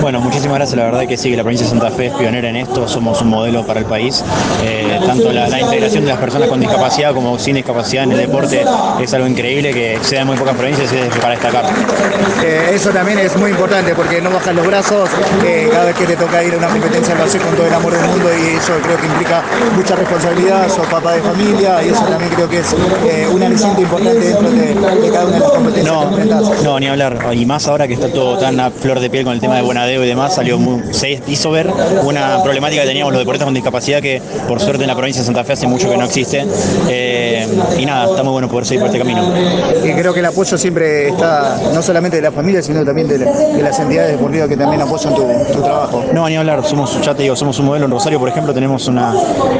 Bueno, muchísimas gracias. La verdad que sí, que la provincia de Santa Fe es pionera en esto. Somos un modelo para el país. Eh, tanto la, la integración de las personas con discapacidad como sin discapacidad en el deporte es algo increíble que se da en muy pocas provincias y es para destacar. Eh, eso también es muy importante porque no bajas los brazos eh, cada vez que te toca ir a una competencia lo haces con todo el amor del mundo y eso creo que implica mucha responsabilidad, sos papá de familia y eso también creo que es eh, un aliciente importante dentro de, de cada una de las competencias No, que no, ni hablar. Y más ahora que está todo tan a flor de piel con el tema de Y demás, salió muy- se hizo ver una problemática que teníamos los deportistas con discapacidad que por suerte en la provincia de Santa Fe hace mucho que no existe. Eh, y nada, está muy bueno poder seguir por este camino. Y creo que el apoyo siempre está no solamente de la familia sino también de, la- de las entidades deportivas que también apoyan tu, tu trabajo. No, ni hablar, somos, ya te digo, somos un modelo en Rosario, por ejemplo, tenemos una,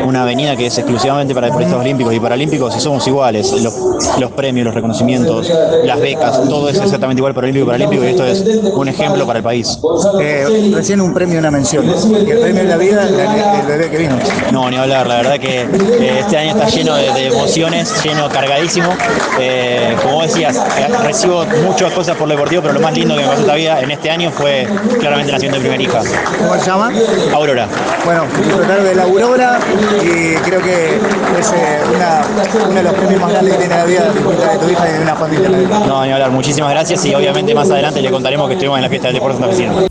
una avenida que es exclusivamente para deportistas olímpicos y paralímpicos y somos iguales. Los, los premios, los reconocimientos, las becas, todo es exactamente igual para olímpico y paralímpico y esto es un ejemplo para el país. Eh, recién un premio y una mención. Y el premio de la vida el, el bebé que vino. No, ni hablar, la verdad que eh, este año está lleno de, de emociones, lleno, cargadísimo. Eh, como decías, eh, recibo muchas cosas por lo deportivo, pero lo más lindo que me pasó esta vida en este año fue claramente la de mi primera hija, ¿Cómo se llama? Aurora. Bueno, disfrutar de la Aurora y creo que es una, uno de los premios más grandes que tiene la vida, de tu hija y de una familia. No, ni hablar, muchísimas gracias y obviamente más adelante le contaremos que estuvimos en la fiesta del deporte santafesino.